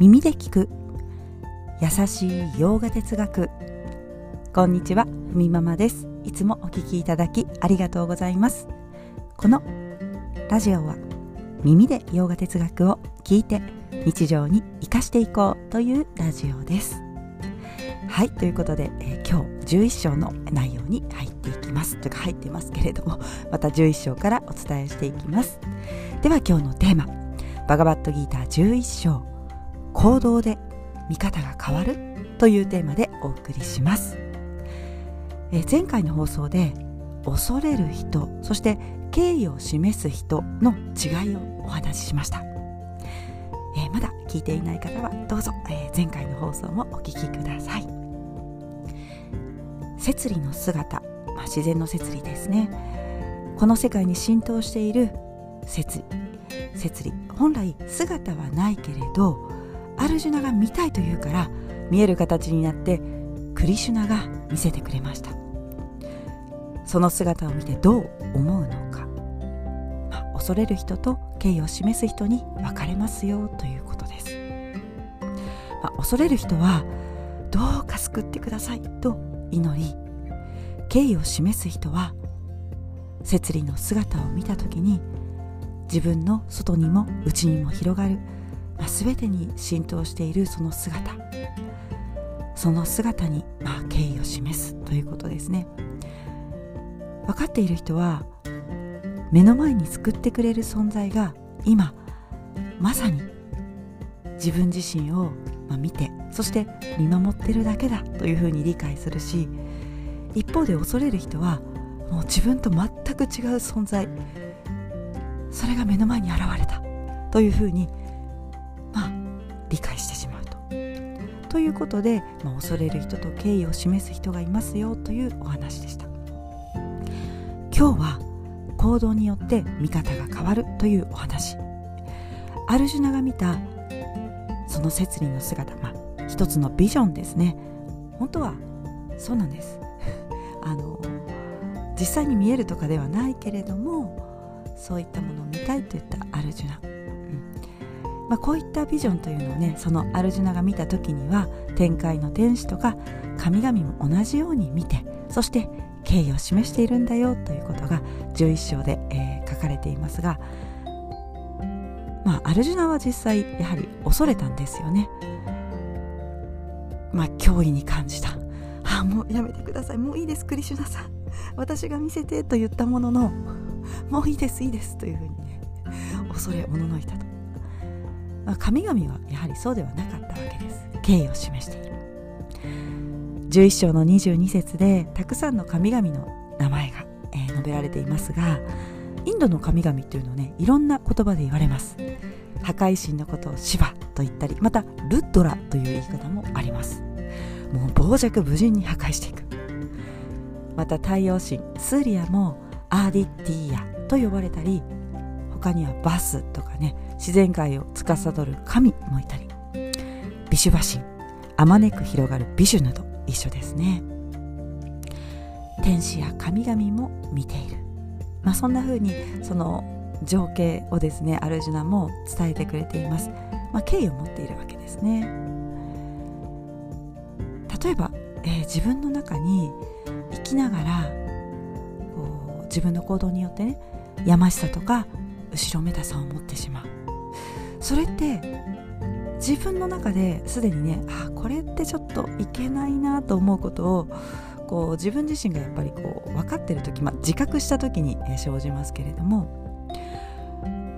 耳で聞く。優しい洋画哲学。こんにちはふみママです。いつもお聞きいただきありがとうございます。このラジオは耳で洋画哲学を聞いて日常に生かしていこうというラジオです。はいということで、えー、今日11章の内容に入っていきます。というか入ってますけれども また11章からお伝えしていきます。では今日のテーマ。バガバットギーター11章。行動で見方が変わるというテーマでお送りします、えー、前回の放送で恐れる人そして敬意を示す人の違いをお話ししました、えー、まだ聞いていない方はどうぞ、えー、前回の放送もお聞きください。摂理の姿、まあ、自然の摂理ですね。この世界に浸透している摂理。摂理。本来姿はないけれどアルジュナが見たいというから見える形になってクリシュナが見せてくれました。その姿を見てどう思うのか、まあ、恐れる人と敬意を示す人に分かれますよということです、まあ、恐れる人はどうか救ってくださいと祈り敬意を示す人は摂理の姿を見た時に自分の外にも内にも広がる、まあ、全てに浸透しているその姿。その姿に、まあ、敬意を示すということですね。分かっている人は目の前に救ってくれる存在が今まさに自分自身を、まあ、見てそして見守ってるだけだというふうに理解するし一方で恐れる人はもう自分と全く違う存在。それが目の前に現れたというふうに理解してしまうと。ということで、まあ、恐れる人と敬意を示す人がいますよというお話でした。今日は行動によって見方が変わるというお話アルジュナが見たその摂理の姿まあ一つのビジョンですね本当はそうなんです あの実際に見えるとかではないけれどもそういったものを見たいといったアルジュナ、まあ、こういったビジョンというのをねそのアルジュナが見た時には天界の天使とか神々も同じように見てそして敬意を示しているんだよということが11章で、えー、書かれていますがまあアルジュナは実際やはり恐れたんですよね。まあ脅威に感じた。ああもうやめてください。もういいですクリシュナさん。私が見せてと言ったもののもういいですいいですというふうにね恐れおののいたと、あ、神々はやはりそうではなかったわけです。敬意を示している。11章の22節でたくさんの神々の名前が、えー、述べられていますがインドの神々というのはねいろんな言葉で言われます。破壊神のことをシバと言ったりまたルッドラという言い方もあります。もう傍若無人に破壊していく。また太陽神スーリアもアーディッティーヤと呼ばれたり他にはバスとかね自然界を司る神もいたりビシュバ神あまねく広がるビシュなど一緒ですね。天使や神々も見ている、まあ、そんな風にその情景をですねアルジュナも伝えてくれています、まあ、敬意を持っているわけですね。例えば、えー、自分の中に生きながらこう自分の行動によってねやましさとか後ろめたさを持ってしまう。それって自分の中ですでにねあこれってちょっといけないなと思うことをこう自分自身がやっぱりこう分かってる時、まあ、自覚した時に生じますけれども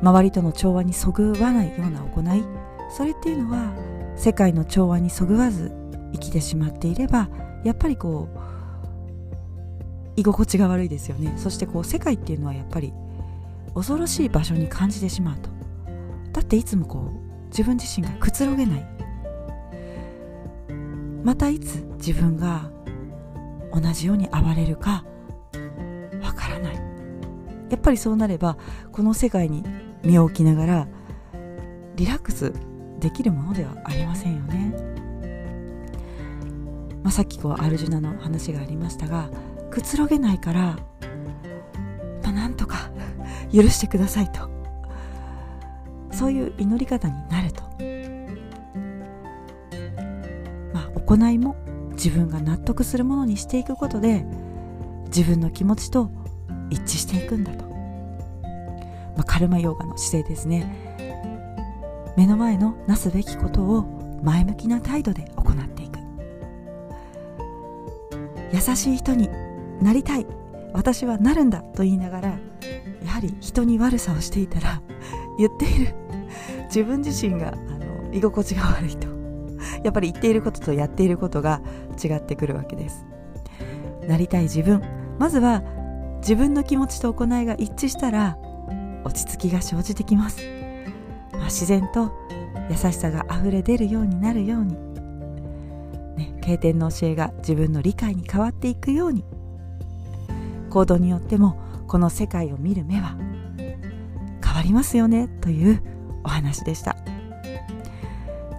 周りとの調和にそぐわないような行いそれっていうのは世界の調和にそぐわず生きてしまっていればやっぱりこう居心地が悪いですよね。そしてこう世界っていうのはやっぱり恐ろしい場所に感じてしまうと。だっていつもこう自分自身がくつろげない。またいつ自分が同じように暴れるかわからない。やっぱりそうなればこの世界に身を置きながらリラックスできるものではありませんよね、まあ、さっきこうアルジュナの話がありましたがくつろげないから、許してくださいと。そういう祈り方になると。まあ行いも自分が納得するものにしていくことで自分の気持ちと一致していくんだと、まあ、カルマヨーガの姿勢ですね。目の前のなすべきことを前向きな態度で行っていく。優しい人になりたい。私はなるんだと言いながらやはり人に悪さをしていたら言っている。自分自身があの居心地が悪いと。やっぱり言っていることとやっていることが違ってくるわけです。なりたい自分。まずは自分の気持ちと行いが一致したら落ち着きが生じてきます、まあ、自然と優しさがあふれ出るようになるように、ね、経典の教えが自分の理解に変わっていくように。行動によってもこの世界を見る目は変わりますよねというお話でした。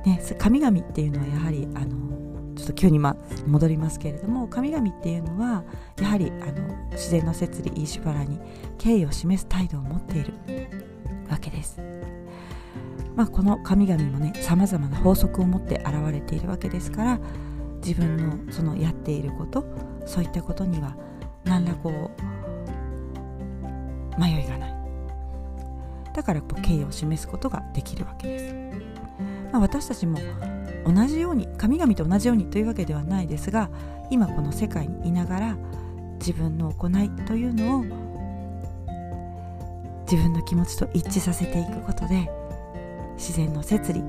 ね、神々っていうのはやはりあのちょっと急に、ま、戻りますけれども神々っていうのはやはりあの自然の摂理イーシュバラに敬意を示す態度を持っているわけです。まあ、この神々もねさまざまな法則を持って現れているわけですから自分のそのやっていることそういったことには何らこう迷いがない。だからこう敬意を示すことができるわけです、まあ、私たちも同じように神々と同じようにというわけではないですが今この世界にいながら自分の行いというのを自分の気持ちと一致させていくことで自然の摂理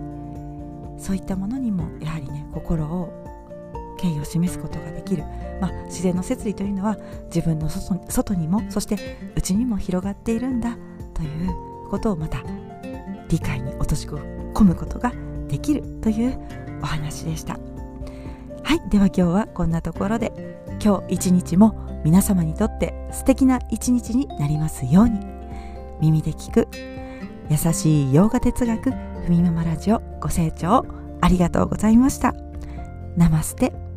そういったものにもやはりね心を敬意を示すことができる、まあ、自然の摂理というのは自分の外にもそして内にも広がっているんだということをまた理解に落とし込むことができるというお話でした。はいでは今日はこんなところで。今日一日も皆様にとって素敵な一日になりますように。耳で聞く優しい洋画哲学ふみママラジオご清聴ありがとうございました。ナマステ。